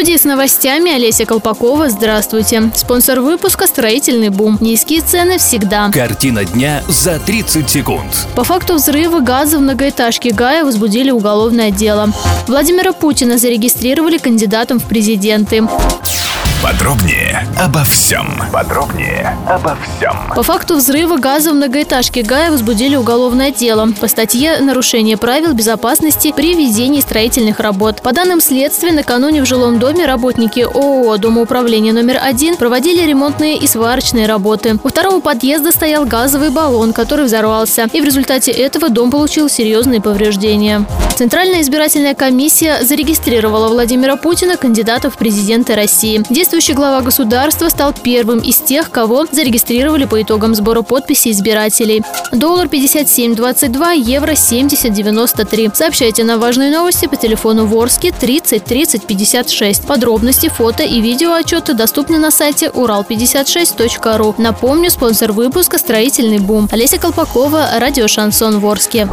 Студии с новостями Олеся Колпакова. Здравствуйте. Спонсор выпуска «Строительный бум». Низкие цены всегда. Картина дня за 30 секунд. По факту взрыва газа в многоэтажке Гая возбудили уголовное дело. Владимира Путина зарегистрировали кандидатом в президенты. Подробнее обо всем. Подробнее обо всем. По факту взрыва газа в многоэтажке Гая возбудили уголовное дело по статье «Нарушение правил безопасности при ведении строительных работ». По данным следствия, накануне в жилом доме работники ООО «Домоуправление номер один» проводили ремонтные и сварочные работы. У второго подъезда стоял газовый баллон, который взорвался, и в результате этого дом получил серьезные повреждения. Центральная избирательная комиссия зарегистрировала Владимира Путина кандидата в президенты России. Действующий глава государства стал первым из тех, кого зарегистрировали по итогам сбора подписей избирателей. Доллар 57.22, евро 70.93. Сообщайте на важные новости по телефону Ворске 30 30 56. Подробности, фото и видео отчеты доступны на сайте урал56.ру. Напомню, спонсор выпуска «Строительный бум». Олеся Колпакова, радио «Шансон Ворске».